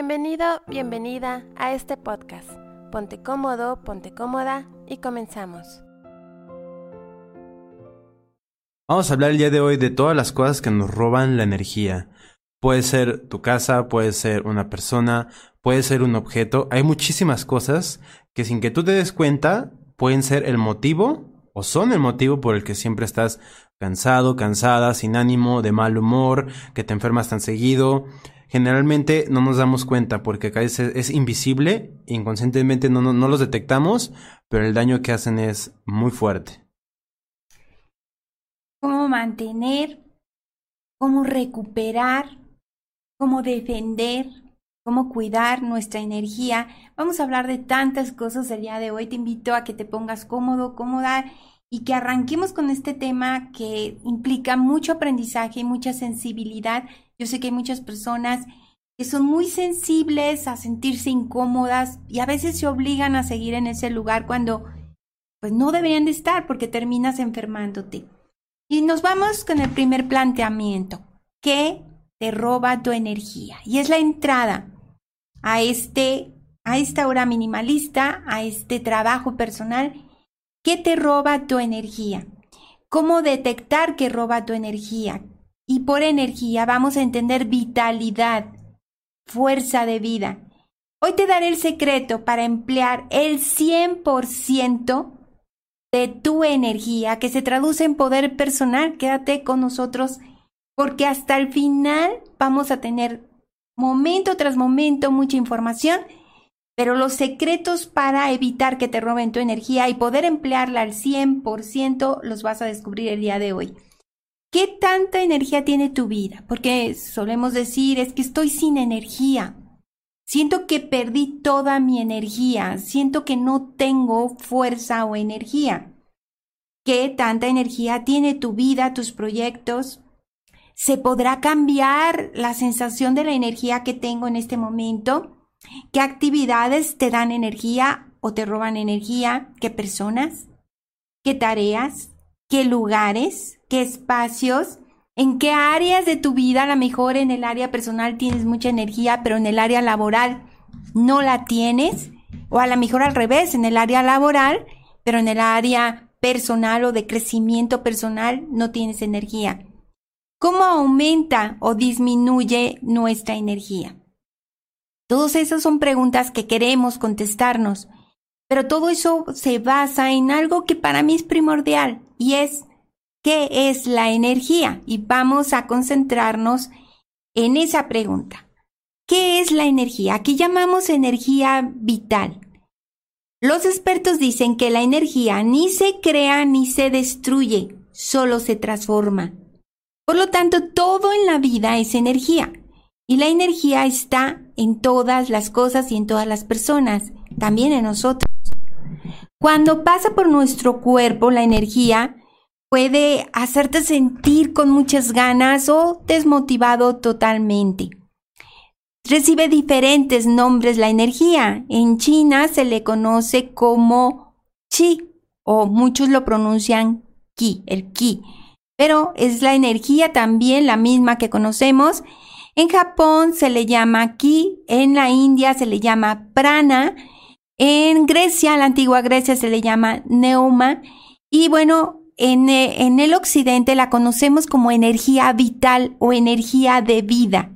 Bienvenido, bienvenida a este podcast. Ponte cómodo, ponte cómoda y comenzamos. Vamos a hablar el día de hoy de todas las cosas que nos roban la energía. Puede ser tu casa, puede ser una persona, puede ser un objeto. Hay muchísimas cosas que sin que tú te des cuenta pueden ser el motivo o son el motivo por el que siempre estás cansado, cansada, sin ánimo, de mal humor, que te enfermas tan seguido. Generalmente no nos damos cuenta porque acá es, es invisible, inconscientemente no, no, no los detectamos, pero el daño que hacen es muy fuerte. Cómo mantener, cómo recuperar, cómo defender, cómo cuidar nuestra energía. Vamos a hablar de tantas cosas el día de hoy. Te invito a que te pongas cómodo, cómoda y que arranquemos con este tema que implica mucho aprendizaje y mucha sensibilidad. Yo sé que hay muchas personas que son muy sensibles a sentirse incómodas y a veces se obligan a seguir en ese lugar cuando pues no deberían de estar porque terminas enfermándote. Y nos vamos con el primer planteamiento. ¿Qué te roba tu energía? Y es la entrada a este a esta hora minimalista, a este trabajo personal ¿Qué te roba tu energía? ¿Cómo detectar que roba tu energía? Y por energía vamos a entender vitalidad, fuerza de vida. Hoy te daré el secreto para emplear el 100% de tu energía, que se traduce en poder personal. Quédate con nosotros porque hasta el final vamos a tener momento tras momento mucha información pero los secretos para evitar que te roben tu energía y poder emplearla al 100% los vas a descubrir el día de hoy. ¿Qué tanta energía tiene tu vida? Porque solemos decir, es que estoy sin energía. Siento que perdí toda mi energía. Siento que no tengo fuerza o energía. ¿Qué tanta energía tiene tu vida, tus proyectos? ¿Se podrá cambiar la sensación de la energía que tengo en este momento? ¿Qué actividades te dan energía o te roban energía? ¿Qué personas? ¿Qué tareas? ¿Qué lugares? ¿Qué espacios? ¿En qué áreas de tu vida? A lo mejor en el área personal tienes mucha energía, pero en el área laboral no la tienes. O a lo mejor al revés, en el área laboral, pero en el área personal o de crecimiento personal no tienes energía. ¿Cómo aumenta o disminuye nuestra energía? Todas esas son preguntas que queremos contestarnos, pero todo eso se basa en algo que para mí es primordial y es ¿qué es la energía? Y vamos a concentrarnos en esa pregunta. ¿Qué es la energía? Aquí llamamos energía vital. Los expertos dicen que la energía ni se crea ni se destruye, solo se transforma. Por lo tanto, todo en la vida es energía. Y la energía está en todas las cosas y en todas las personas, también en nosotros. Cuando pasa por nuestro cuerpo, la energía puede hacerte sentir con muchas ganas o desmotivado totalmente. Recibe diferentes nombres la energía. En China se le conoce como chi o muchos lo pronuncian ki, el ki. Pero es la energía también la misma que conocemos en Japón se le llama ki, en la India se le llama prana, en Grecia, la antigua Grecia se le llama neuma y bueno, en, eh, en el occidente la conocemos como energía vital o energía de vida.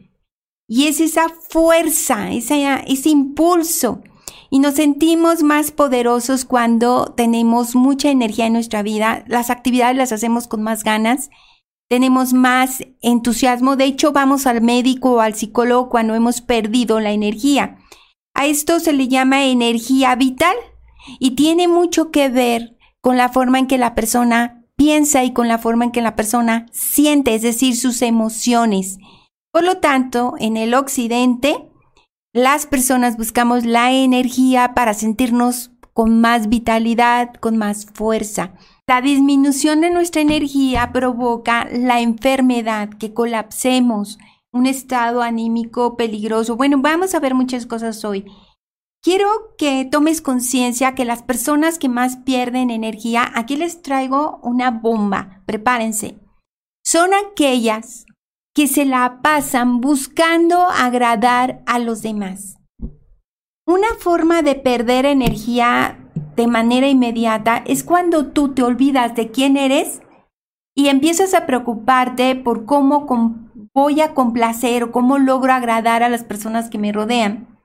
Y es esa fuerza, ese impulso. Y nos sentimos más poderosos cuando tenemos mucha energía en nuestra vida. Las actividades las hacemos con más ganas tenemos más entusiasmo. De hecho, vamos al médico o al psicólogo cuando hemos perdido la energía. A esto se le llama energía vital y tiene mucho que ver con la forma en que la persona piensa y con la forma en que la persona siente, es decir, sus emociones. Por lo tanto, en el occidente, las personas buscamos la energía para sentirnos con más vitalidad, con más fuerza. La disminución de nuestra energía provoca la enfermedad, que colapsemos, un estado anímico peligroso. Bueno, vamos a ver muchas cosas hoy. Quiero que tomes conciencia que las personas que más pierden energía, aquí les traigo una bomba, prepárense, son aquellas que se la pasan buscando agradar a los demás. Una forma de perder energía de manera inmediata es cuando tú te olvidas de quién eres y empiezas a preocuparte por cómo voy a complacer o cómo logro agradar a las personas que me rodean.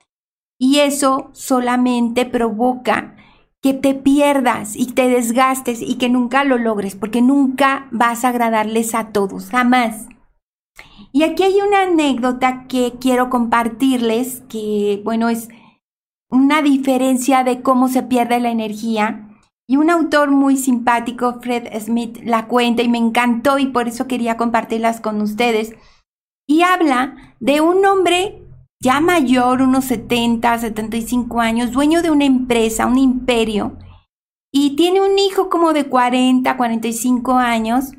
Y eso solamente provoca que te pierdas y te desgastes y que nunca lo logres, porque nunca vas a agradarles a todos, jamás. Y aquí hay una anécdota que quiero compartirles, que bueno, es una diferencia de cómo se pierde la energía. Y un autor muy simpático, Fred Smith, la cuenta y me encantó y por eso quería compartirlas con ustedes. Y habla de un hombre ya mayor, unos 70, 75 años, dueño de una empresa, un imperio, y tiene un hijo como de 40, 45 años,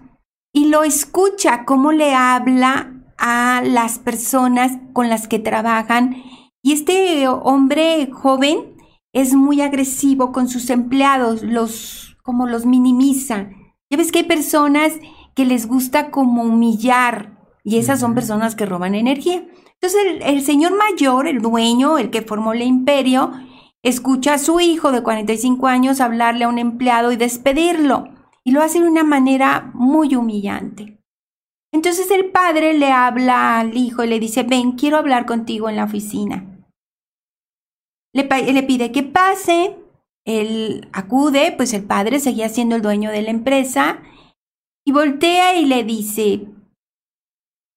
y lo escucha cómo le habla a las personas con las que trabajan. Y este hombre joven es muy agresivo con sus empleados, los como los minimiza. Ya ves que hay personas que les gusta como humillar y esas son personas que roban energía. Entonces el, señor mayor, el dueño, el que formó el imperio, escucha a su hijo de 45 años hablarle a un empleado y despedirlo. Y lo hace de una manera muy humillante. Entonces el padre le habla al hijo y le dice, ven, quiero hablar contigo en la oficina. Le, pide que pase, él acude, pues el padre seguía siendo el dueño de la empresa, y voltea y le dice,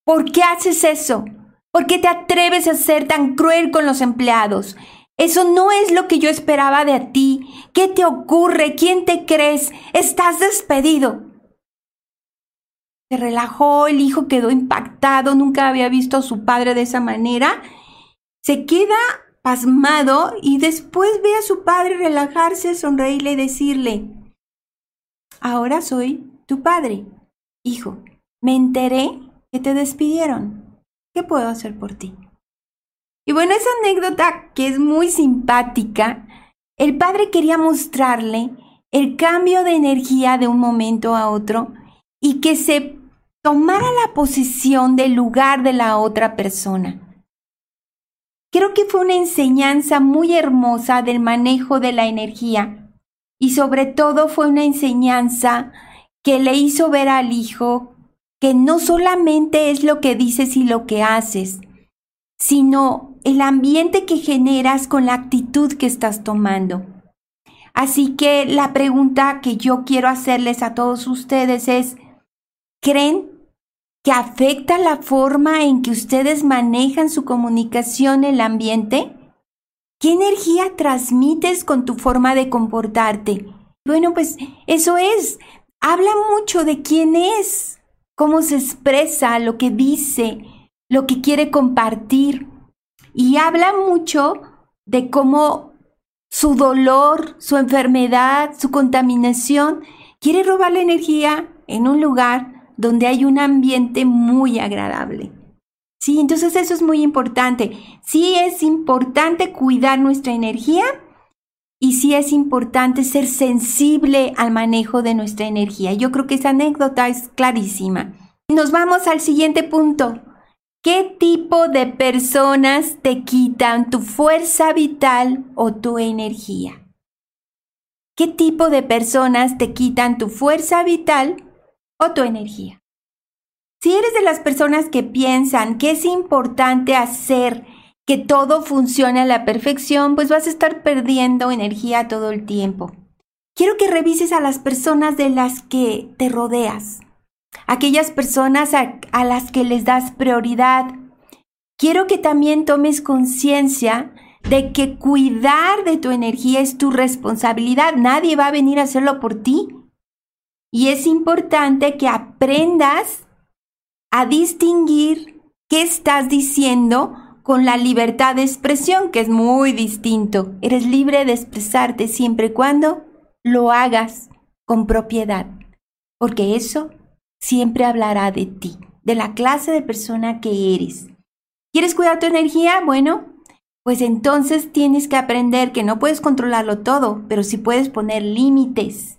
¿por qué haces eso? ¿Por qué te atreves a ser tan cruel con los empleados? Eso no es lo que yo esperaba de ti. ¿Qué te ocurre? ¿Quién te crees? Estás despedido. Se relajó, el hijo quedó impactado, nunca había visto a su padre de esa manera. Se queda pasmado y después ve a su padre relajarse, sonreírle y decirle, ahora soy tu padre. Hijo, me enteré que te despidieron. ¿Qué puedo hacer por ti? Y bueno, esa anécdota que es muy simpática, el padre quería mostrarle el cambio de energía de un momento a otro y que se tomara la posición del lugar de la otra persona. Creo que fue una enseñanza muy hermosa del manejo de la energía y sobre todo fue una enseñanza que le hizo ver al hijo que no solamente es lo que dices y lo que haces, sino el ambiente que generas con la actitud que estás tomando. Así que la pregunta que yo quiero hacerles a todos ustedes es, ¿creen que afecta la forma en que ustedes manejan su comunicación en el ambiente? ¿Qué energía transmites con tu forma de comportarte? Bueno, pues eso es, habla mucho de quién es cómo se expresa, lo que dice, lo que quiere compartir. Y habla mucho de cómo su dolor, su enfermedad, su contaminación, quiere robar la energía en un lugar donde hay un ambiente muy agradable. Sí, entonces eso es muy importante. Sí es importante cuidar nuestra energía y sí es importante ser sensible al manejo de nuestra energía. Yo creo que esa anécdota es clarísima. Nos vamos al siguiente punto. ¿Qué tipo de personas te quitan tu fuerza vital o tu energía? ¿Qué tipo de personas te quitan tu fuerza vital o tu energía? Si eres de las personas que piensan que es importante hacer que todo funcione a la perfección, pues vas a estar perdiendo energía todo el tiempo. Quiero que revises a las personas de las que te rodeas, aquellas personas a, a las que les das prioridad. Quiero que también tomes conciencia de que cuidar de tu energía es tu responsabilidad. Nadie va a venir a hacerlo por ti. Y es importante que aprendas a distinguir qué estás diciendo con la libertad de expresión, que es muy distinto. Eres libre de expresarte siempre y cuando lo hagas con propiedad, porque eso siempre hablará de ti, de la clase de persona que eres. ¿Quieres cuidar tu energía? Bueno, pues entonces tienes que aprender que no puedes controlarlo todo, pero sí puedes poner límites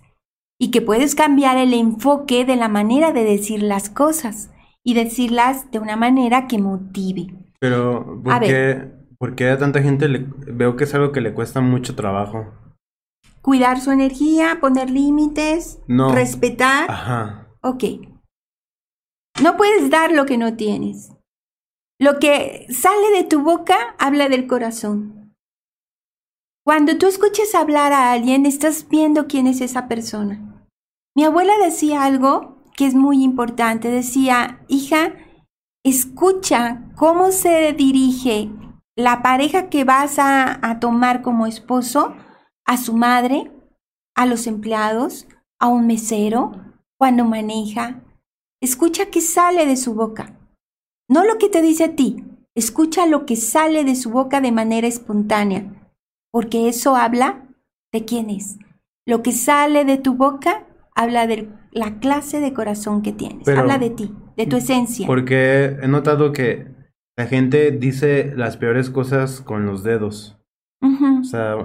y que puedes cambiar el enfoque de la manera de decir las cosas. y decirlas de una manera que motive. Pero, ¿por A qué, ver. por qué a tanta gente le, veo que es algo que le cuesta mucho trabajo? Cuidar su energía, poner límites, No. Respetar. Ajá. Ok. No puedes dar lo que no tienes. Lo que sale de tu boca habla del corazón. Cuando tú escuches hablar a alguien, estás viendo quién es esa persona. Mi abuela decía algo que es muy importante. Decía, hija, escucha cómo se dirige la pareja que vas a, tomar como esposo a su madre, a los empleados, a un mesero, cuando maneja. Escucha qué sale de su boca. No lo que te dice a ti, escucha lo que sale de su boca de manera espontánea, porque eso habla de quién es. Lo que sale de tu boca habla de la clase de corazón que tienes, Pero- habla de ti, de tu esencia. Porque he notado que la gente dice las peores cosas con los dedos. O sea,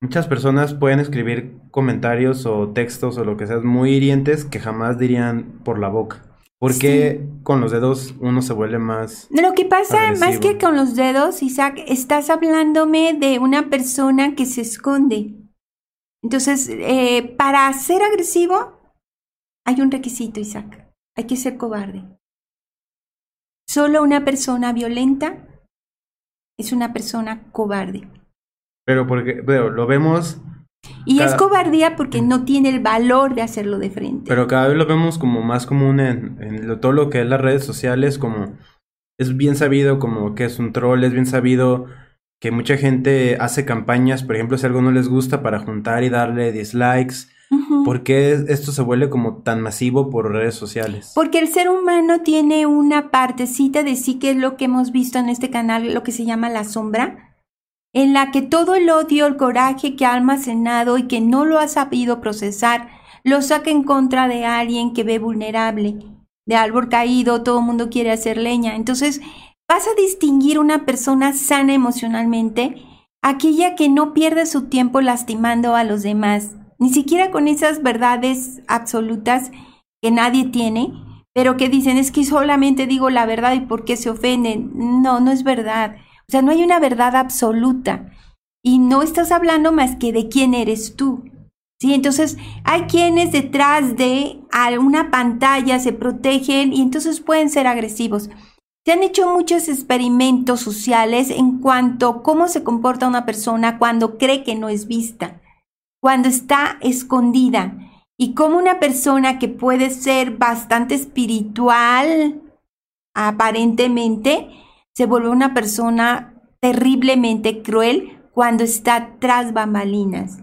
muchas personas pueden escribir comentarios o textos o lo que sea muy hirientes que jamás dirían por la boca. ¿Por qué con los dedos uno se vuelve más... Lo que pasa, más Agresivo. que con los dedos, Isaac, estás hablándome de una persona que se esconde. Entonces, eh, para ser agresivo, hay un requisito, Isaac. Hay que ser cobarde. Solo una persona violenta es una persona cobarde. Pero porque, veo, lo vemos, Y es cobardía porque no tiene el valor de hacerlo de frente. pero cada vez lo vemos como más común en, en lo- todo lo que es las redes sociales, como es bien sabido como que es un troll, es bien sabido que mucha gente hace campañas, por ejemplo, si algo no les gusta para juntar y darle dislikes. ¿Por qué esto se vuelve como tan masivo por redes sociales? Porque el ser humano tiene una partecita de sí que es lo que hemos visto en este canal, lo que se llama la sombra, en la que todo el odio, el coraje que ha almacenado y que no lo ha sabido procesar, lo saca en contra de alguien que ve vulnerable, de árbol caído, todo el mundo quiere hacer leña. Entonces, vas a distinguir una persona sana emocionalmente, aquella que no pierde su tiempo lastimando a los demás, ni siquiera con esas verdades absolutas que nadie tiene, pero que dicen es que solamente digo la verdad y por qué se ofenden. No, no es verdad. O sea, no hay una verdad absoluta. Y no estás hablando más que de quién eres tú. ¿Sí? Entonces, hay quienes detrás de una pantalla se protegen y entonces pueden ser agresivos. Se han hecho muchos experimentos sociales en cuanto a cómo se comporta una persona cuando cree que no es vista, cuando está escondida y cómo una persona que puede ser bastante espiritual, aparentemente, se vuelve una persona terriblemente cruel cuando está tras bambalinas.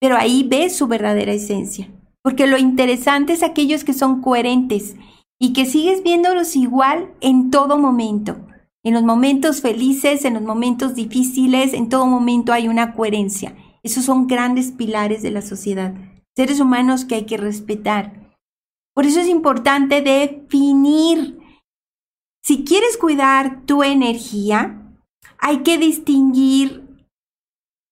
Pero ahí ves su verdadera esencia. Porque lo interesante es aquellos que son coherentes y que sigues viéndolos igual en todo momento. En los momentos felices, en los momentos difíciles, en todo momento hay una coherencia. Esos son grandes pilares de la sociedad. Seres humanos que hay que respetar. Por eso es importante definir. Si quieres cuidar tu energía, hay que distinguir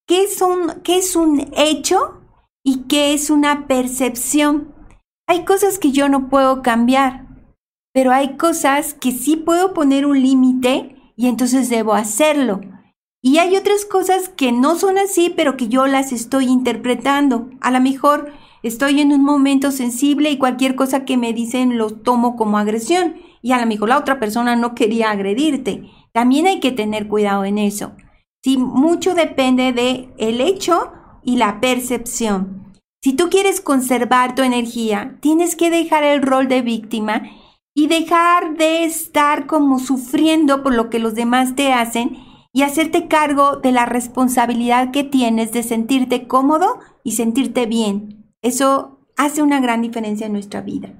qué es un, qué es un hecho y qué es una percepción. Hay cosas que yo no puedo cambiar, pero hay cosas que sí puedo poner un límite y entonces debo hacerlo. Y hay otras cosas que no son así, pero que yo las estoy interpretando. A lo mejor estoy en un momento sensible y cualquier cosa que me dicen lo tomo como agresión. Y a lo mejor la otra persona no quería agredirte. También hay que tener cuidado en eso. Sí, mucho depende de el hecho y la percepción. Si tú quieres conservar tu energía, tienes que dejar el rol de víctima y dejar de estar como sufriendo por lo que los demás te hacen y hacerte cargo de la responsabilidad que tienes de sentirte cómodo y sentirte bien. Eso hace una gran diferencia en nuestra vida.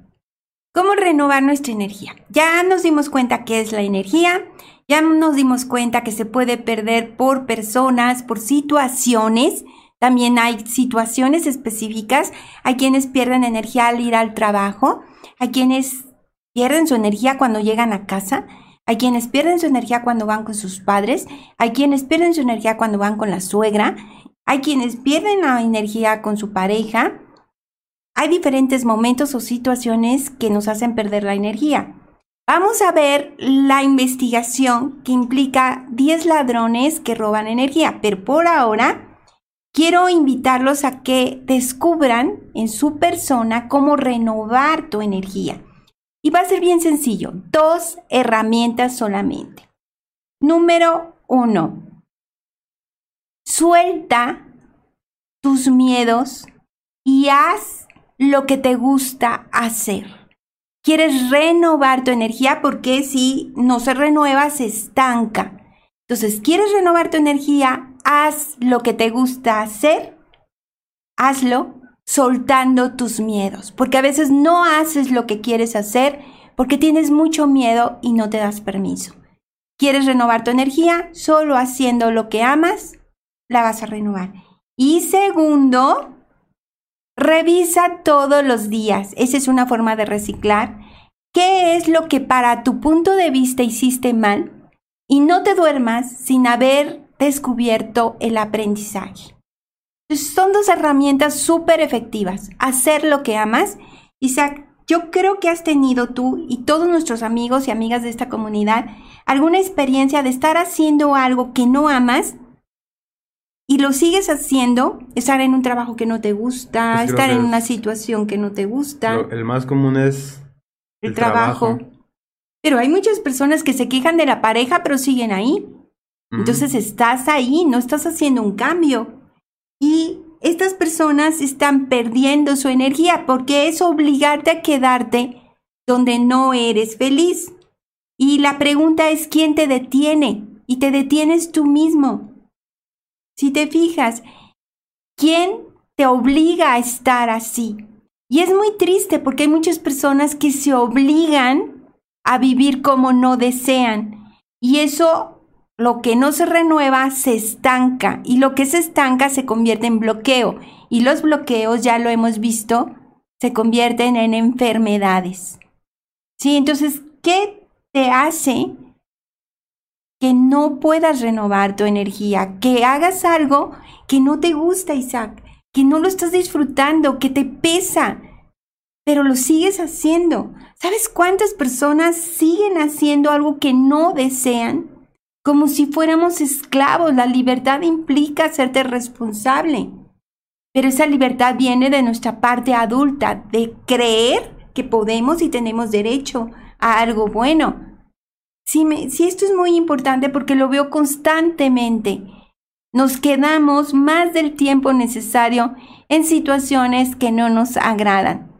¿Cómo renovar nuestra energía? Ya nos dimos cuenta qué es la energía, ya nos dimos cuenta que se puede perder por personas, por situaciones. También hay situaciones específicas. Hay quienes pierden energía al ir al trabajo. Hay quienes pierden su energía cuando llegan a casa. Hay quienes pierden su energía cuando van con sus padres. Hay quienes pierden su energía cuando van con la suegra. Hay quienes pierden la energía con su pareja. hay diferentes momentos o situaciones que nos hacen perder la energía. Vamos a ver la investigación que implica 10 ladrones que roban energía, pero por ahora quiero invitarlos a que descubran en su persona cómo renovar tu energía. Y va a ser bien sencillo, dos herramientas solamente. Número uno, suelta tus miedos y haz lo que te gusta hacer. Quieres renovar tu energía porque si no se renueva, se estanca. Entonces, ¿quieres renovar tu energía? Haz lo que te gusta hacer. Hazlo soltando tus miedos, porque a veces no haces lo que quieres hacer porque tienes mucho miedo y no te das permiso. ¿Quieres renovar tu energía? Solo haciendo lo que amas, la vas a renovar. Y segundo, revisa todos los días. Esa es una forma de reciclar. ¿Qué es lo que para tu punto de vista hiciste mal? Y no te duermas sin haber descubierto el aprendizaje son dos herramientas súper efectivas. Hacer lo que amas. Isaac, yo creo que has tenido tú y todos nuestros amigos y amigas de esta comunidad alguna experiencia de estar haciendo algo que no amas y lo sigues haciendo, estar en un trabajo que no te gusta, Pues estar en una situación que no te gusta, Lo- el más común es el, trabajo. Pero hay muchas personas que se quejan de la pareja pero siguen ahí. Entonces estás ahí, no estás haciendo un cambio. Y estas personas están perdiendo su energía porque es obligarte a quedarte donde no eres feliz. Y la pregunta es, ¿quién te detiene? Y te detienes tú mismo. Si te fijas, ¿quién te obliga a estar así? Y es muy triste porque hay muchas personas que se obligan a vivir como no desean. Y eso lo que no se renueva se estanca y lo que se estanca se convierte en bloqueo y los bloqueos, ya lo hemos visto, se convierten en enfermedades. Sí, entonces, ¿qué te hace que no puedas renovar tu energía? Que hagas algo que no te gusta, Isaac, que no lo estás disfrutando, que te pesa, pero lo sigues haciendo. ¿Sabes cuántas personas siguen haciendo algo que no desean? Como si fuéramos esclavos. La libertad implica hacerte responsable. Pero esa libertad viene de nuestra parte adulta, de creer que podemos y tenemos derecho a algo bueno. Sí, esto es muy importante porque lo veo constantemente. Nos quedamos más del tiempo necesario en situaciones que no nos agradan.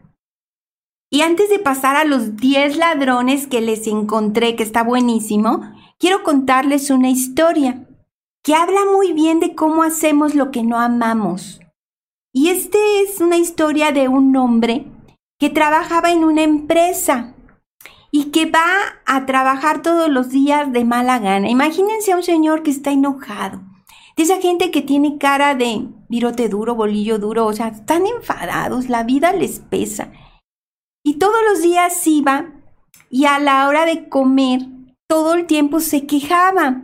Y antes de pasar a los 10 ladrones que les encontré, que está buenísimo, quiero contarles una historia que habla muy bien de cómo hacemos lo que no amamos. Y este es una historia de un hombre que trabajaba en una empresa y que va a trabajar todos los días de mala gana. Imagínense a un señor que está enojado. De esa gente que tiene cara de virote duro, bolillo duro, o sea, están enfadados, la vida les pesa. Y todos los días iba y a la hora de comer todo el tiempo se quejaba.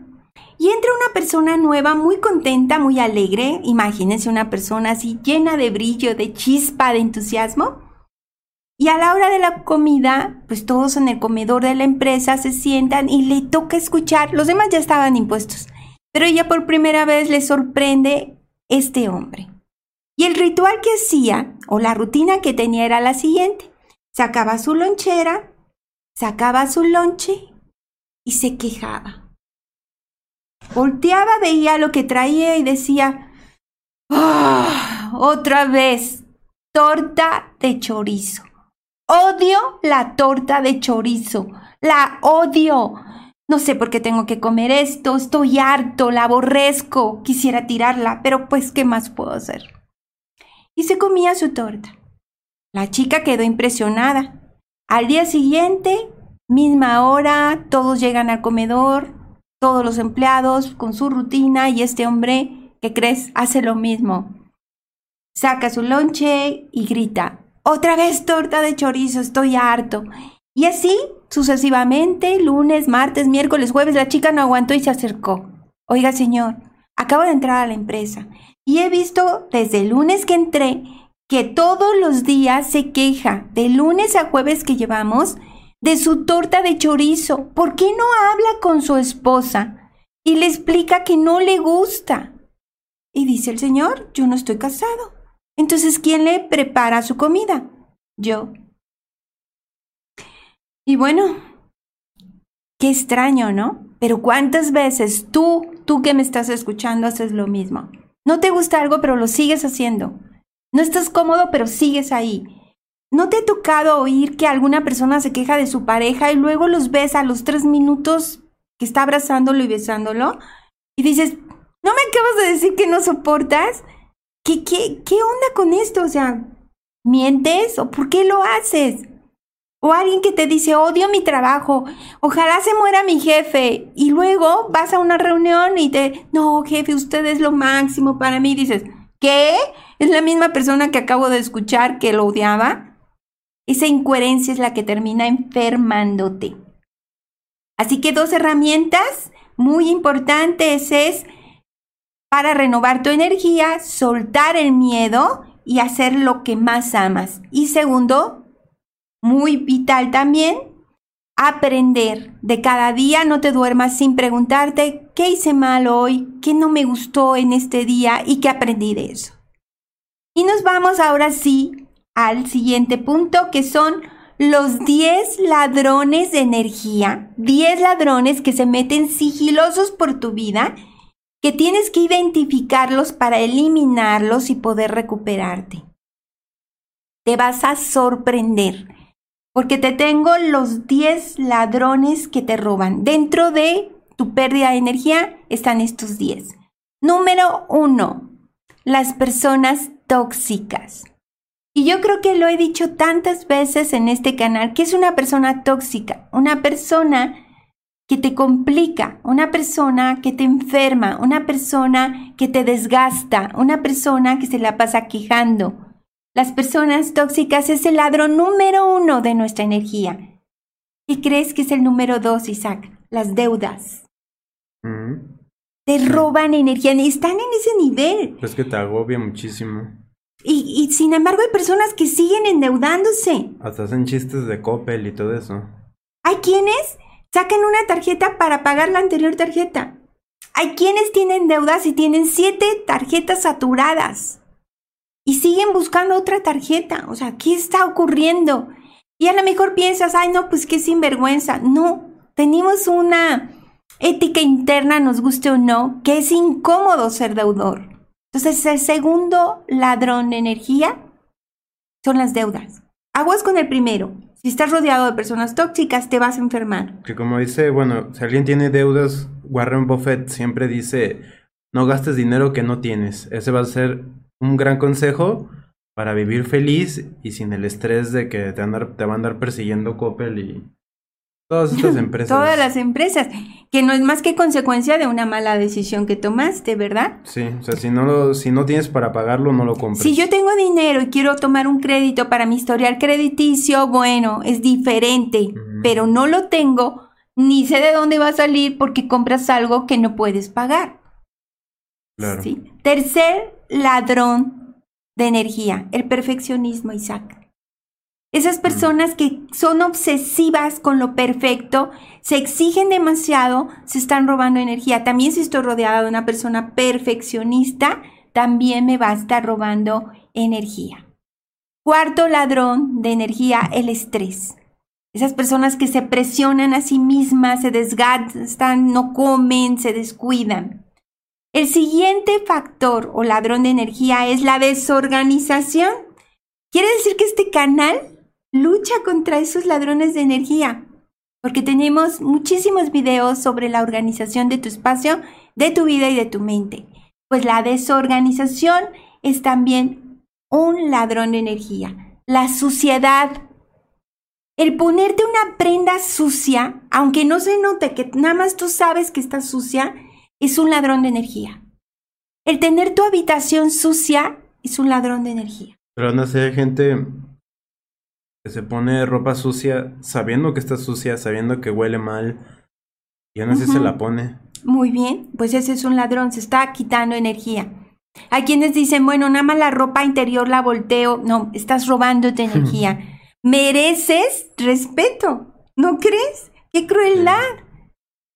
Y entra una persona nueva, muy contenta, muy alegre. Imagínense una persona así llena de brillo, de chispa, de entusiasmo. Y a la hora de la comida, pues todos en el comedor de la empresa se sientan y le toca escuchar. Los demás ya estaban impuestos. Pero ella por primera vez le sorprende este hombre. Y el ritual que hacía, o la rutina que tenía era la siguiente. Sacaba su lonchera, sacaba su lonche y se quejaba. Volteaba, veía lo que traía y decía, "Ah, otra vez, torta de chorizo. Odio la torta de chorizo, la odio. No sé por qué tengo que comer esto, estoy harto, la aborrezco, quisiera tirarla, pero pues, ¿qué más puedo hacer? Y se comía su torta. La chica quedó impresionada. Al día siguiente, misma hora, todos llegan al comedor, todos los empleados con su rutina y este hombre, ¿qué crees? Hace lo mismo. Saca su lonche y grita, otra vez torta de chorizo, estoy harto. Y así, sucesivamente, lunes, martes, miércoles, jueves, la chica no aguantó y se acercó. Oiga, señor, acabo de entrar a la empresa y he visto desde el lunes que entré que todos los días se queja, de lunes a jueves que llevamos, de su torta de chorizo. ¿Por qué no habla con su esposa y le explica que no le gusta? Y dice el Señor, yo no estoy casado. Entonces, ¿quién le prepara su comida? Yo. Y bueno, qué extraño, ¿no? Pero ¿cuántas veces tú, tú que me estás escuchando, haces lo mismo? No te gusta algo, pero lo sigues haciendo. No estás cómodo, pero sigues ahí. ¿No te ha tocado oír que alguna persona se queja de su pareja y luego los ves a los tres minutos que está abrazándolo y besándolo? Y dices, ¿no me acabas de decir que no soportas? ¿Qué, qué, qué onda con esto? O sea, ¿mientes o por qué lo haces? O alguien que te dice, odio mi trabajo, ojalá se muera mi jefe. Y luego vas a una reunión y te, no, jefe, usted es lo máximo para mí. Y dices, ¿qué? ¿Es la misma persona que acabo de escuchar que lo odiaba? Esa incoherencia es la que termina enfermándote. Así que dos herramientas muy importantes es para renovar tu energía, soltar el miedo y hacer lo que más amas. Y segundo, muy vital también, aprender. De cada día no te duermas sin preguntarte qué hice mal hoy, qué no me gustó en este día y qué aprendí de eso. Y nos vamos ahora sí al siguiente punto que son los 10 ladrones de energía, 10 ladrones que se meten sigilosos por tu vida, que tienes que identificarlos para eliminarlos y poder recuperarte. Te vas a sorprender porque te tengo los 10 ladrones que te roban. Dentro de tu pérdida de energía están estos 10. Número 1. Las personas tóxicas. Y yo creo que lo he dicho tantas veces en este canal, que es una persona tóxica, una persona que te complica, una persona que te enferma, una persona que te desgasta, una persona que se la pasa quejando, las personas tóxicas es el ladrón número uno de nuestra energía. ¿Qué crees que es el número dos, Isaac? Las deudas. Mm. Te roban energía, están en ese nivel. Es que te agobia muchísimo. Y, y, sin embargo hay personas que siguen endeudándose. Hasta hacen chistes de Coppel y todo eso. Hay quienes sacan una tarjeta para pagar la anterior tarjeta. Hay quienes tienen deudas y tienen siete tarjetas saturadas y siguen buscando otra tarjeta. O sea, ¿qué está ocurriendo? Y a lo mejor piensas, ay, no, pues qué sinvergüenza. No, tenemos una ética interna, nos guste o no, que es incómodo ser deudor. Entonces, el segundo ladrón de energía son las deudas. Aguas con el primero. Si estás rodeado de personas tóxicas, te vas a enfermar. Que como dice, bueno, si alguien tiene deudas, Warren Buffett siempre dice, no gastes dinero que no tienes. Ese va a ser un gran consejo para vivir feliz y sin el estrés de que te, andar, te va a andar persiguiendo Coppel y todas estas empresas. Todas las empresas, que no es más que consecuencia de una mala decisión que tomaste, ¿verdad? Sí, o sea, si no, si no tienes para pagarlo, no lo compres. Si yo tengo dinero y quiero tomar un crédito para mi historial crediticio, bueno, es diferente, pero no lo tengo, ni sé de dónde va a salir porque compras algo que no puedes pagar. Claro. ¿Sí? Tercer ladrón de energía, el perfeccionismo, Isaac. Esas personas que son obsesivas con lo perfecto, se exigen demasiado, se están robando energía. También si estoy rodeada de una persona perfeccionista, también me va a estar robando energía. Cuarto ladrón de energía, el estrés. Esas personas que se presionan a sí mismas, se desgastan, no comen, se descuidan. El siguiente factor o ladrón de energía es la desorganización. Quiere decir que este canal lucha contra esos ladrones de energía, porque tenemos muchísimos videos sobre la organización de tu espacio, de tu vida y de tu mente. Pues la desorganización es también un ladrón de energía. La suciedad. El ponerte una prenda sucia, aunque no se note que nada más tú sabes que está sucia, es un ladrón de energía. El tener tu habitación sucia es un ladrón de energía. Pero no sé, gente que se pone ropa sucia sabiendo que está sucia, sabiendo que huele mal, y aún así se la pone. Muy bien, pues ese es un ladrón, se está quitando energía. Hay quienes dicen, bueno, nada más la ropa interior la volteo. No, estás robándote energía. Mereces respeto, ¿no crees? ¡Qué crueldad!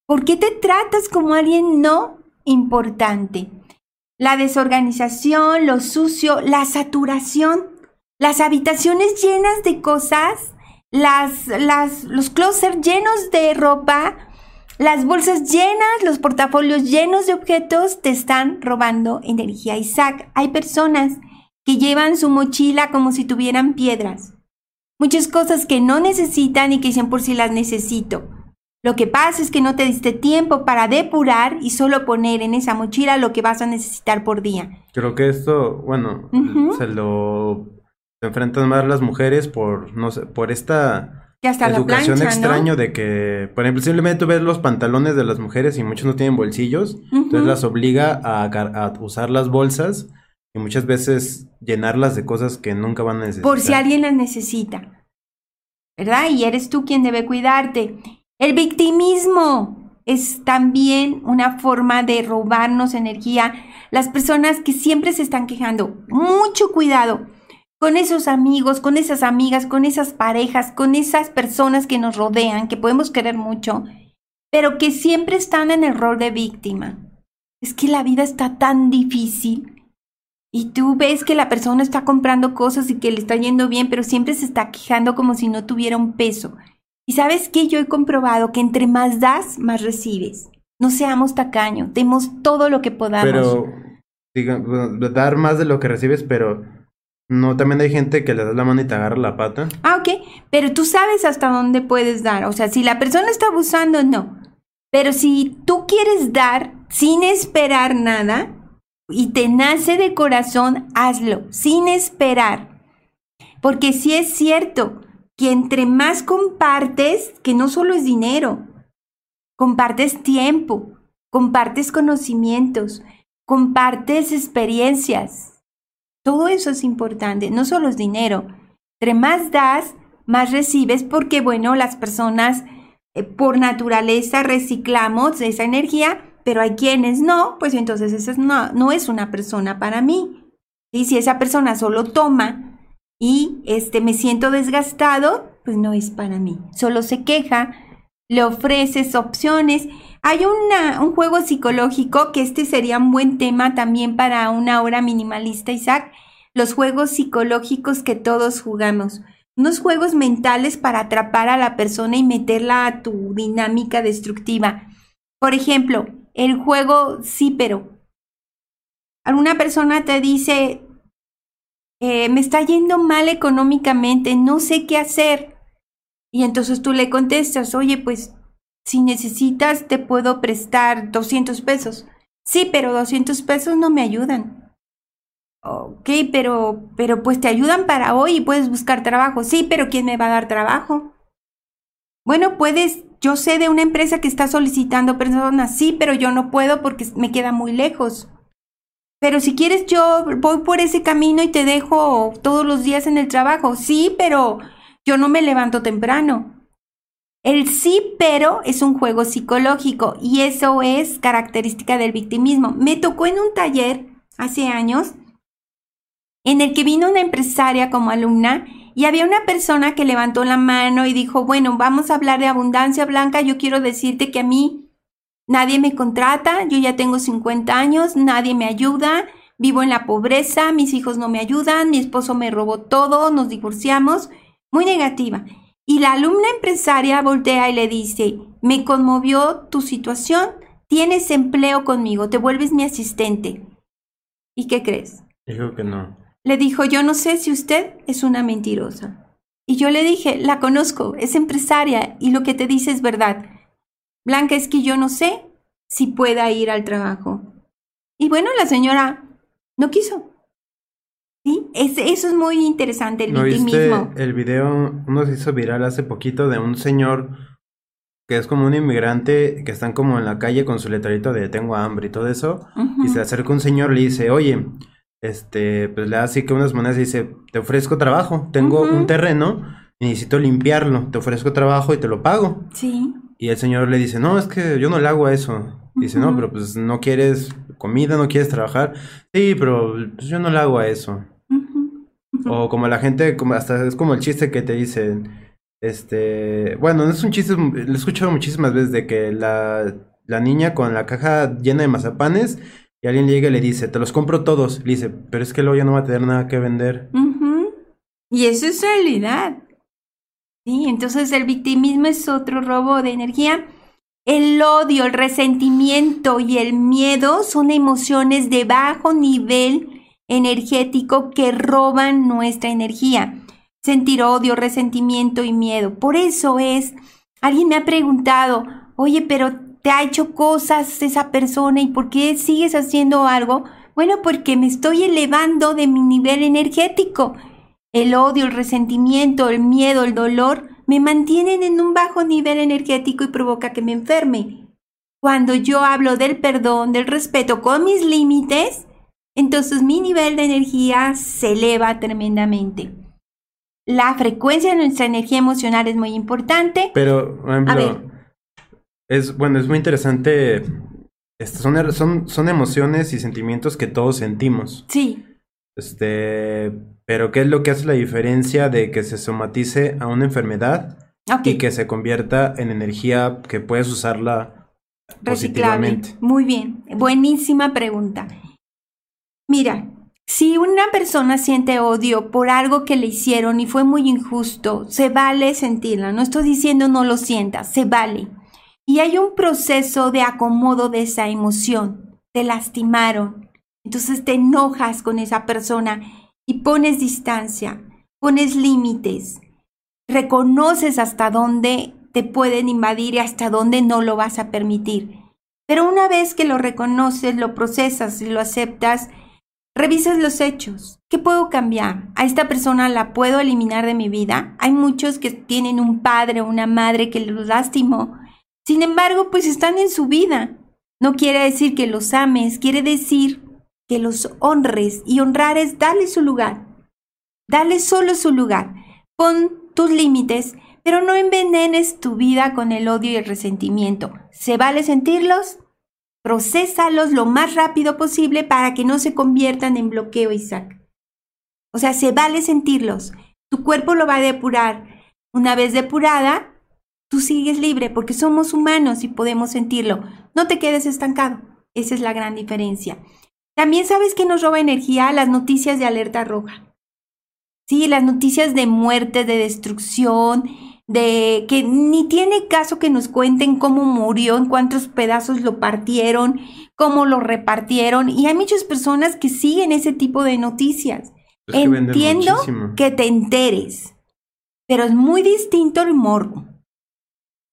¿Por qué te tratas como alguien no importante? La desorganización, lo sucio, la saturación, las habitaciones llenas de cosas, las, las, los closets llenos de ropa, las bolsas llenas, los portafolios llenos de objetos te están robando energía. Isaac, hay personas que llevan su mochila como si tuvieran piedras. Muchas cosas que no necesitan y que dicen por si las necesito. Lo que pasa es que no te diste tiempo para depurar y solo poner en esa mochila lo que vas a necesitar por día. Creo que esto, bueno, se lo enfrentan más las mujeres por, no sé, por esta que hasta educación la extraño de que, por ejemplo, simplemente tú ves los pantalones de las mujeres y muchos no tienen bolsillos, entonces las obliga a, a, usar las bolsas y muchas veces llenarlas de cosas que nunca van a necesitar. Por si alguien las necesita, ¿verdad? Y eres tú quien debe cuidarte. El victimismo es también una forma de robarnos energía. Las personas que siempre se están quejando, mucho cuidado con esos amigos, con esas amigas, con esas parejas, con esas personas que nos rodean, que podemos querer mucho, pero que siempre están en el rol de víctima. Es que la vida está tan difícil. Y tú ves que la persona está comprando cosas y que le está yendo bien, pero siempre se está quejando como si no tuviera un peso. Y sabes que yo he comprobado que entre más das, más recibes. No seamos tacaños, demos todo lo que podamos. Pero, dar más de lo que recibes, pero no, también hay gente que le das la mano y te agarra la pata. Ah, ok. Pero tú sabes hasta dónde puedes dar. O sea, si la persona está abusando, no. Pero si tú quieres dar sin esperar nada y te nace de corazón, hazlo, sin esperar. Porque si es cierto que entre más compartes, que no solo es dinero, compartes tiempo, compartes conocimientos, compartes experiencias, todo eso es importante, no solo es dinero. Entre más das, más recibes porque, bueno, las personas eh, por naturaleza reciclamos esa energía, pero hay quienes no, pues entonces esa no, no es una persona para mí. Y si esa persona solo toma y este, me siento desgastado, pues no es para mí. Solo se queja, le ofreces opciones. Hay un juego psicológico que este sería un buen tema también para una hora minimalista, Isaac. Los juegos psicológicos que todos jugamos. Unos juegos mentales para atrapar a la persona y meterla a tu dinámica destructiva. Por ejemplo, el juego sí, pero. Alguna persona te dice, eh, me está yendo mal económicamente, no sé qué hacer. Y entonces tú le contestas, oye, pues si necesitas te puedo prestar 200 pesos. Sí, pero 200 pesos no me ayudan. Ok, pero, pero pues te ayudan para hoy y puedes buscar trabajo. Sí, pero ¿quién me va a dar trabajo? Bueno, puedes, yo sé de una empresa que está solicitando personas, sí, pero yo no puedo porque me queda muy lejos. Pero si quieres, yo voy por ese camino y te dejo todos los días en el trabajo. Sí, pero yo no me levanto temprano. El sí, pero es un juego psicológico y eso es característica del victimismo. Me tocó en un taller hace años en el que vino una empresaria como alumna y había una persona que levantó la mano y dijo, bueno, vamos a hablar de abundancia blanca, yo quiero decirte que a mí nadie me contrata, yo ya tengo 50 años, nadie me ayuda, vivo en la pobreza, mis hijos no me ayudan, mi esposo me robó todo, nos divorciamos muy negativa. Y la alumna empresaria voltea y le dice, me conmovió tu situación, tienes empleo conmigo, te vuelves mi asistente. ¿Y qué crees? Dijo que no. Le dijo, yo no sé si usted es una mentirosa. Y yo le dije, la conozco, es empresaria y lo que te dice es verdad. Blanca, es que yo no sé si pueda ir al trabajo. Y bueno, la señora no quiso. Sí, eso es muy interesante, el ¿No Viste el video, uno se hizo viral hace poquito de un señor que es como un inmigrante que están como en la calle con su letrerito de tengo hambre y todo eso. Y se acerca un señor y le dice, oye, este, pues le da así que unas monedas y dice, te ofrezco trabajo, tengo un terreno necesito limpiarlo, te ofrezco trabajo y te lo pago. Sí. Y el señor le dice, no, es que yo no le hago eso. Dice, no, pero pues no quieres comida, no quieres trabajar. Sí, pero pues, yo no le hago a eso. O como la gente, como hasta es como el chiste que te dicen, este, bueno, no es un chiste, lo he escuchado muchísimas veces de que la, la niña con la caja llena de mazapanes y alguien llega y le dice, te los compro todos. Le dice, pero es que luego ya no va a tener nada que vender. Y eso es realidad. Sí, entonces el victimismo es otro robo de energía. El odio, el resentimiento y el miedo son emociones de bajo nivel energético que roban nuestra energía. Sentir odio, resentimiento y miedo. Por eso es, alguien me ha preguntado, oye, pero te ha hecho cosas esa persona y por qué sigues haciendo algo? Bueno, porque me estoy elevando de mi nivel energético. El odio, el resentimiento, el miedo, el dolor me mantienen en un bajo nivel energético y provoca que me enferme. Cuando yo hablo del perdón, del respeto con mis límites, entonces mi nivel de energía se eleva tremendamente. La frecuencia de nuestra energía emocional es muy importante. Pero, por ejemplo, es bueno, es muy interesante. Son, son, son emociones y sentimientos que todos sentimos. Sí. Este, pero ¿qué es lo que hace la diferencia de que se somatice a una enfermedad y que se convierta en energía que puedes usarla positivamente? Muy bien, buenísima pregunta. Mira, si una persona siente odio por algo que le hicieron y fue muy injusto, se vale sentirla. No estoy diciendo no lo sientas, se vale. Y hay un proceso de acomodo de esa emoción. Te lastimaron. Entonces te enojas con esa persona y pones distancia, pones límites, reconoces hasta dónde te pueden invadir y hasta dónde no lo vas a permitir. Pero una vez que lo reconoces, lo procesas y lo aceptas, Revisas los hechos. ¿Qué puedo cambiar? ¿A esta persona la puedo eliminar de mi vida? Hay muchos que tienen un padre o una madre que los lastimó. Sin embargo, pues están en su vida. No quiere decir que los ames, quiere decir que los honres y honrar es darle su lugar. Dale solo su lugar. Pon tus límites, pero no envenenes tu vida con el odio y el resentimiento. ¿Se vale sentirlos? Procésalos lo más rápido posible para que no se conviertan en bloqueo, Isaac. O sea, se vale sentirlos. Tu cuerpo lo va a depurar. Una vez depurada, tú sigues libre porque somos humanos y podemos sentirlo. No te quedes estancado. Esa es la gran diferencia. También sabes que nos roba energía las noticias de alerta roja. Sí, las noticias de muerte, de destrucción, de que ni tiene caso que nos cuenten cómo murió, en cuántos pedazos lo partieron, cómo lo repartieron. Y hay muchas personas que siguen ese tipo de noticias. Entiendo que te enteres, pero es muy distinto el morbo.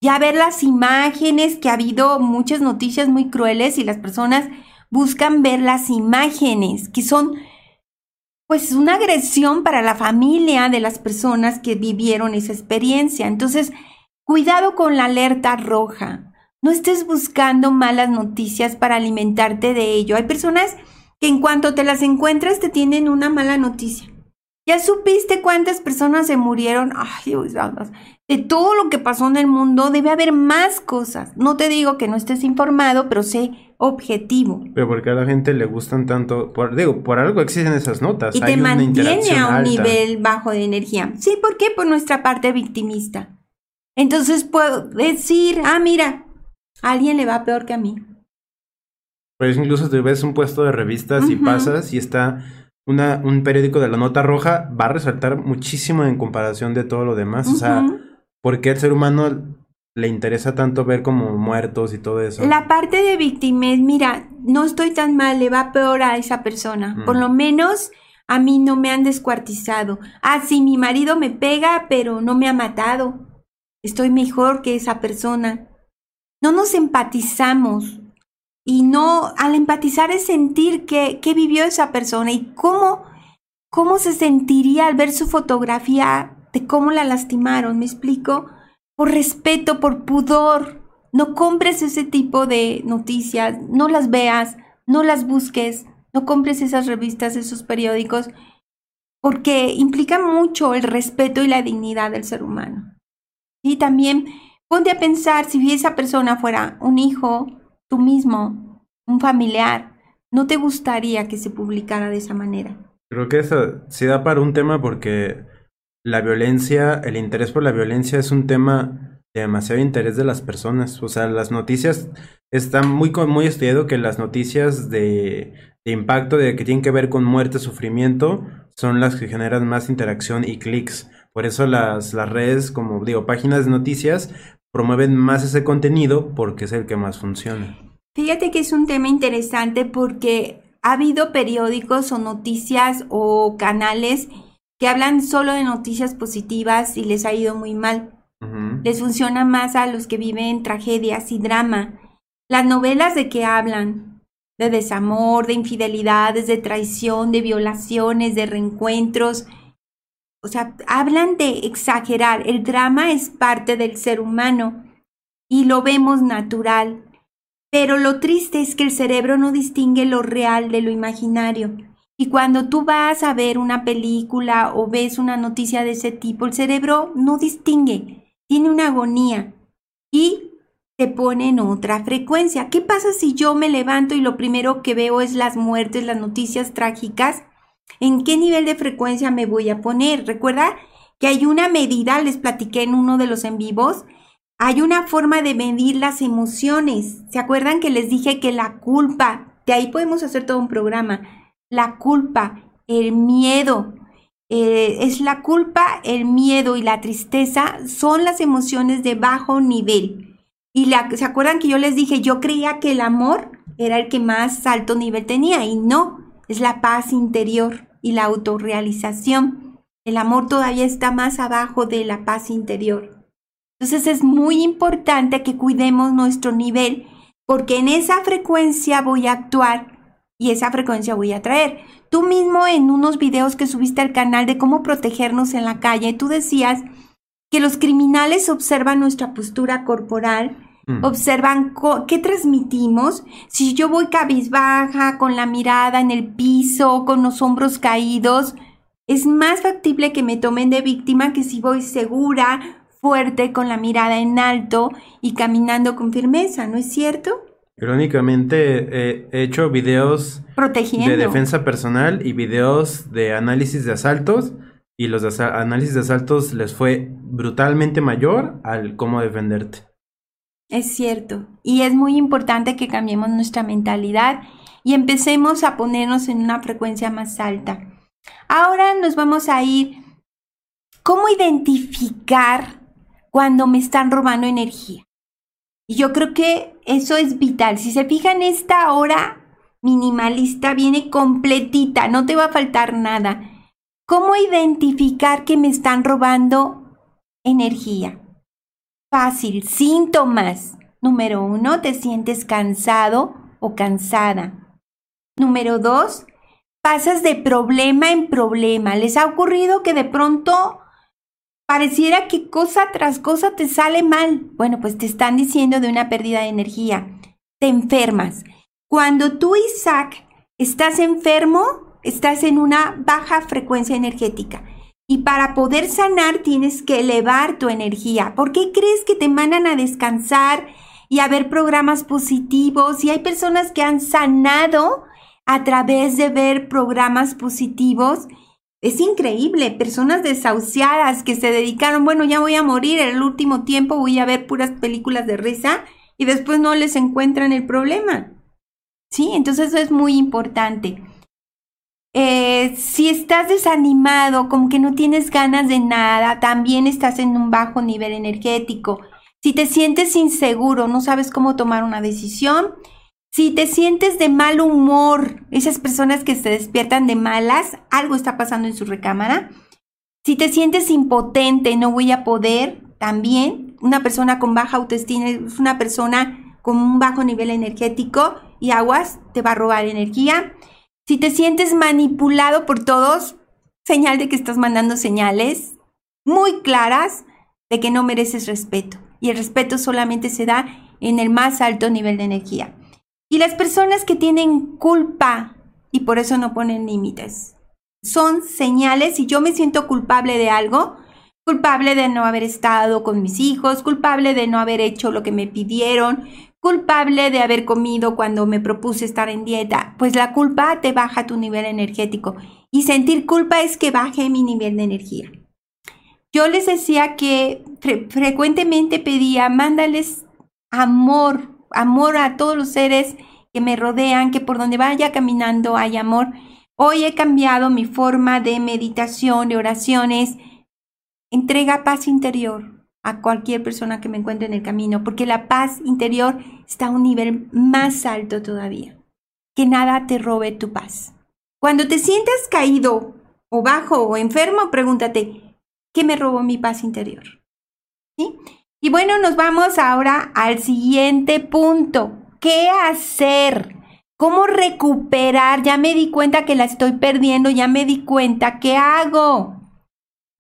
Ya ver las imágenes, que ha habido muchas noticias muy crueles y las personas buscan ver las imágenes, que son pues una agresión para la familia de las personas que vivieron esa experiencia. Entonces, cuidado con la alerta roja. No estés buscando malas noticias para alimentarte de ello. Hay personas que en cuanto te las encuentras te tienen una mala noticia. ¿Ya supiste cuántas personas se murieron? Ay, Dios, de todo lo que pasó en el mundo debe haber más cosas. No te digo que no estés informado, pero sé objetivo. Pero porque a la gente le gustan tanto, por, digo, por algo existen esas notas. Y te mantiene a un nivel bajo de energía. Sí, ¿por qué? Por nuestra parte victimista. Entonces puedo decir, ah, mira, a alguien le va peor que a mí. Pues incluso te ves un puesto de revistas y pasas y está una, un periódico de la nota roja, va a resaltar muchísimo en comparación de todo lo demás. O sea, porque el ser humano le interesa tanto ver como muertos y todo eso. La parte de víctimas, mira, no estoy tan mal, le va peor a esa persona. Por mm. lo menos a mí no me han descuartizado. Ah, sí, mi marido me pega, pero no me ha matado. Estoy mejor que esa persona. No nos empatizamos. Y no, al empatizar es sentir qué que vivió esa persona y cómo, cómo se sentiría al ver su fotografía de cómo la lastimaron. ¿Me explico? Por respeto, por pudor, no compres ese tipo de noticias, no las veas, no las busques, no compres esas revistas, esos periódicos, porque implica mucho el respeto y la dignidad del ser humano. Y también ponte a pensar si esa persona fuera un hijo, tú mismo, un familiar, no te gustaría que se publicara de esa manera. Creo que eso sí da para un tema porque la violencia, el interés por la violencia es un tema de demasiado interés de las personas. O sea, las noticias, está muy, muy estudiado que las noticias de, de impacto, de que tienen que ver con muerte, sufrimiento, son las que generan más interacción y clics. Por eso las, las redes, como digo, páginas de noticias, promueven más ese contenido porque es el que más funciona. Fíjate que es un tema interesante porque ha habido periódicos o noticias o canales que hablan solo de noticias positivas y les ha ido muy mal. Les funciona más a los que viven tragedias y drama. Las novelas de que hablan, de desamor, de infidelidades, de traición, de violaciones, de reencuentros, o sea, hablan de exagerar. El drama es parte del ser humano y lo vemos natural. Pero lo triste es que el cerebro no distingue lo real de lo imaginario. Y cuando tú vas a ver una película o ves una noticia de ese tipo, el cerebro no distingue, tiene una agonía y te pone en otra frecuencia. ¿Qué pasa si yo me levanto y lo primero que veo es las muertes, las noticias trágicas? ¿En qué nivel de frecuencia me voy a poner? Recuerda que hay una medida, les platiqué en uno de los en vivos, hay una forma de medir las emociones. ¿Se acuerdan que les dije que la culpa, de ahí podemos hacer todo un programa, la culpa, el miedo, eh, es la culpa, el miedo y la tristeza son las emociones de bajo nivel. Y la, ¿se acuerdan que yo les dije, yo creía que el amor era el que más alto nivel tenía y no, es la paz interior y la autorrealización. El amor todavía está más abajo de la paz interior. Entonces es muy importante que cuidemos nuestro nivel porque en esa frecuencia voy a actuar y esa frecuencia voy a traer. Tú mismo en unos videos que subiste al canal de cómo protegernos en la calle, tú decías que los criminales observan nuestra postura corporal, mm. observan qué transmitimos. Si yo voy cabizbaja, con la mirada en el piso, con los hombros caídos, es más factible que me tomen de víctima que si voy segura, fuerte, con la mirada en alto y caminando con firmeza, ¿no es cierto? Irónicamente, he hecho videos de defensa personal y videos de análisis de asaltos. Y los análisis de asaltos les fue brutalmente mayor al cómo defenderte. Es cierto. Y es muy importante que cambiemos nuestra mentalidad y empecemos a ponernos en una frecuencia más alta. Ahora nos vamos a ir. ¿Cómo identificar cuando me están robando energía? Y yo creo que eso es vital. Si se fijan, esta hora minimalista viene completita, no te va a faltar nada. ¿Cómo identificar que me están robando energía? Fácil, síntomas. Número uno, te sientes cansado o cansada. Número dos, pasas de problema en problema. ¿Les ha ocurrido que de pronto pareciera que cosa tras cosa te sale mal. Bueno, pues te están diciendo de una pérdida de energía. Te enfermas. Cuando tú, Isaac, estás enfermo, estás en una baja frecuencia energética. Y para poder sanar tienes que elevar tu energía. ¿Por qué crees que te mandan a descansar y a ver programas positivos? Y hay personas que han sanado a través de ver programas positivos es increíble, personas desahuciadas que se dedicaron, bueno, ya voy a morir, el último tiempo voy a ver puras películas de risa y después no les encuentran el problema. Sí, entonces eso es muy importante. Eh, si estás desanimado, como que no tienes ganas de nada, también estás en un bajo nivel energético. Si te sientes inseguro, no sabes cómo tomar una decisión, si te sientes de mal humor, esas personas que se despiertan de malas, algo está pasando en su recámara. Si te sientes impotente, no voy a poder, también una persona con baja autoestima es una persona con un bajo nivel energético y aguas te va a robar energía. Si te sientes manipulado por todos, señal de que estás mandando señales muy claras de que no mereces respeto. Y el respeto solamente se da en el más alto nivel de energía. Y las personas que tienen culpa y por eso no ponen límites. Son señales, si yo me siento culpable de algo, culpable de no haber estado con mis hijos, culpable de no haber hecho lo que me pidieron, culpable de haber comido cuando me propuse estar en dieta. Pues la culpa te baja tu nivel energético y sentir culpa es que baje mi nivel de energía. Yo les decía que frecuentemente pedía, mándales amor, amor a todos los seres que me rodean, que por donde vaya caminando hay amor. Hoy he cambiado mi forma de meditación, de oraciones. Entrega paz interior a cualquier persona que me encuentre en el camino, porque la paz interior está a un nivel más alto todavía. Que nada te robe tu paz. Cuando te sientas caído o bajo o enfermo, pregúntate, ¿qué me robó mi paz interior? ¿Sí? Y bueno, nos vamos ahora al siguiente punto. ¿Qué hacer? ¿Cómo recuperar? Ya me di cuenta que la estoy perdiendo, ya me di cuenta. ¿Qué hago?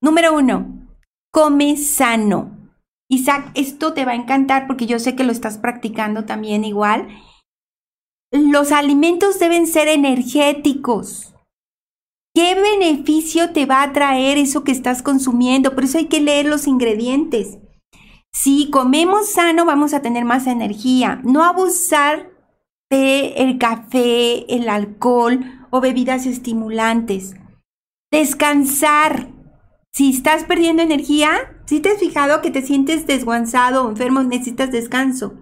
Número uno, come sano. Isaac, esto te va a encantar porque yo sé que lo estás practicando también igual. Los alimentos deben ser energéticos. ¿Qué beneficio te va a traer eso que estás consumiendo? Por eso hay que leer los ingredientes. Si comemos sano, vamos a tener más energía. No abusar de el café, el alcohol o bebidas estimulantes. Descansar. Si estás perdiendo energía, si te has fijado que te sientes desguanzado o enfermo, necesitas descanso.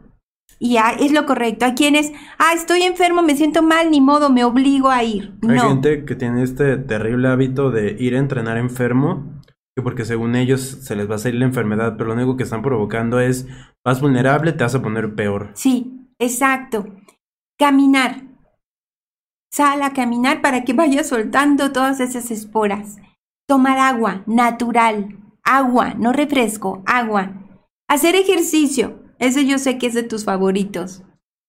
Y ya es lo correcto. Hay quienes, ah, estoy enfermo, me siento mal, ni modo, me obligo a ir. Hay gente que tiene este terrible hábito de ir a entrenar enfermo porque según ellos se les va a salir la enfermedad, pero lo único que están provocando es más vulnerable, te vas a poner peor. Sí, exacto. Caminar. Sal a caminar para que vayas soltando todas esas esporas. Tomar agua natural. Agua, no refresco, agua. Hacer ejercicio. Ese yo sé que es de tus favoritos.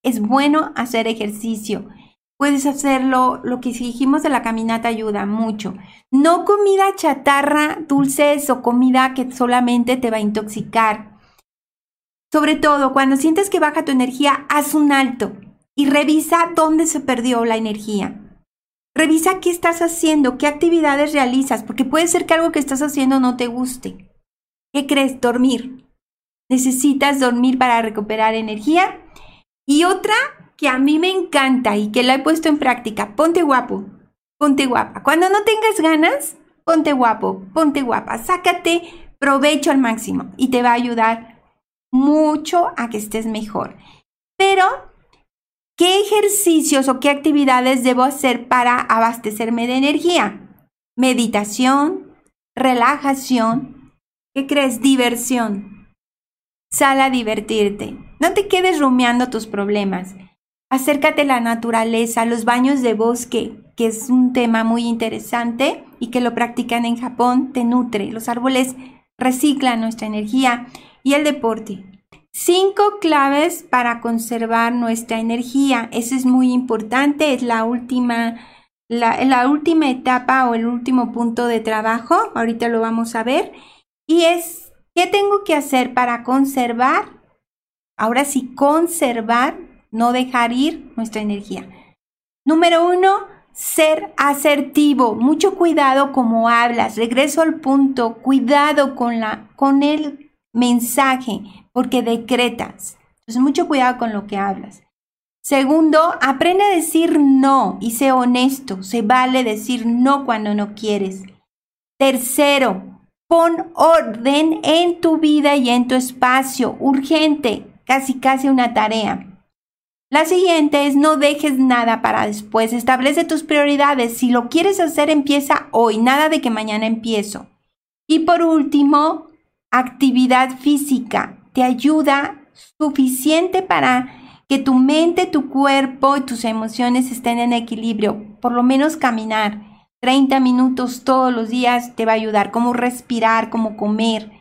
Es bueno hacer ejercicio. Puedes hacerlo, lo que dijimos de la caminata ayuda mucho. No comida chatarra, dulces o comida que solamente te va a intoxicar. Sobre todo, cuando sientes que baja tu energía, haz un alto y revisa dónde se perdió la energía. Revisa qué estás haciendo, qué actividades realizas, porque puede ser que algo que estás haciendo no te guste. ¿Qué crees? Dormir. Necesitas dormir para recuperar energía. Y otra que a mí me encanta y que la he puesto en práctica. Ponte guapo, ponte guapa. Cuando no tengas ganas, ponte guapo, ponte guapa. Sácate provecho al máximo y te va a ayudar mucho a que estés mejor. Pero, ¿qué ejercicios o qué actividades debo hacer para abastecerme de energía? Meditación, relajación, ¿qué crees? Diversión. Sal a divertirte. No te quedes rumiando tus problemas. Acércate a la naturaleza, los baños de bosque, que es un tema muy interesante y que lo practican en Japón, te nutre. Los árboles reciclan nuestra energía y el deporte. Cinco claves para conservar nuestra energía. Eso es muy importante, es la última, la, última etapa o el último punto de trabajo. Ahorita lo vamos a ver. Y es, ¿qué tengo que hacer para conservar? Ahora sí, conservar no dejar ir nuestra energía. Número uno, ser asertivo. Mucho cuidado como hablas. Regreso al punto. Cuidado con, la, con el mensaje, porque decretas. Entonces, mucho cuidado con lo que hablas. Segundo, aprende a decir no y sé honesto. Se vale decir no cuando no quieres. Tercero, pon orden en tu vida y en tu espacio. Urgente, casi casi una tarea. La siguiente es no dejes nada para después, establece tus prioridades. Si lo quieres hacer, empieza hoy, nada de que mañana empiezo. Y por último, actividad física. Te ayuda suficiente para que tu mente, tu cuerpo y tus emociones estén en equilibrio. Por lo menos caminar 30 minutos todos los días te va a ayudar. Como respirar, como comer.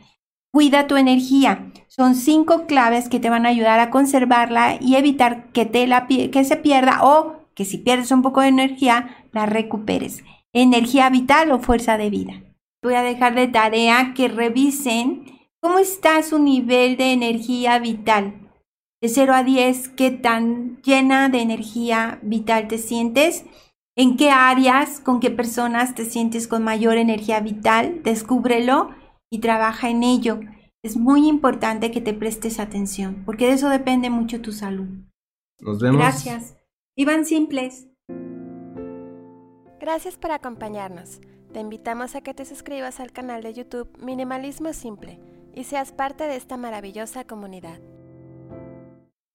Cuida tu energía. Son cinco claves que te van a ayudar a conservarla y evitar que, te la, que se pierda o que si pierdes un poco de energía, la recuperes. Energía vital o fuerza de vida. Voy a dejar de tarea que revisen cómo está su nivel de energía vital. De 0 a 10, ¿qué tan llena de energía vital te sientes? ¿En qué áreas, con qué personas te sientes con mayor energía vital? Descúbrelo y trabaja en ello. Es muy importante que te prestes atención, porque de eso depende mucho tu salud. Nos vemos. Gracias. Iban simples. Gracias por acompañarnos. Te invitamos a que te suscribas al canal de YouTube Minimalismo Simple y seas parte de esta maravillosa comunidad.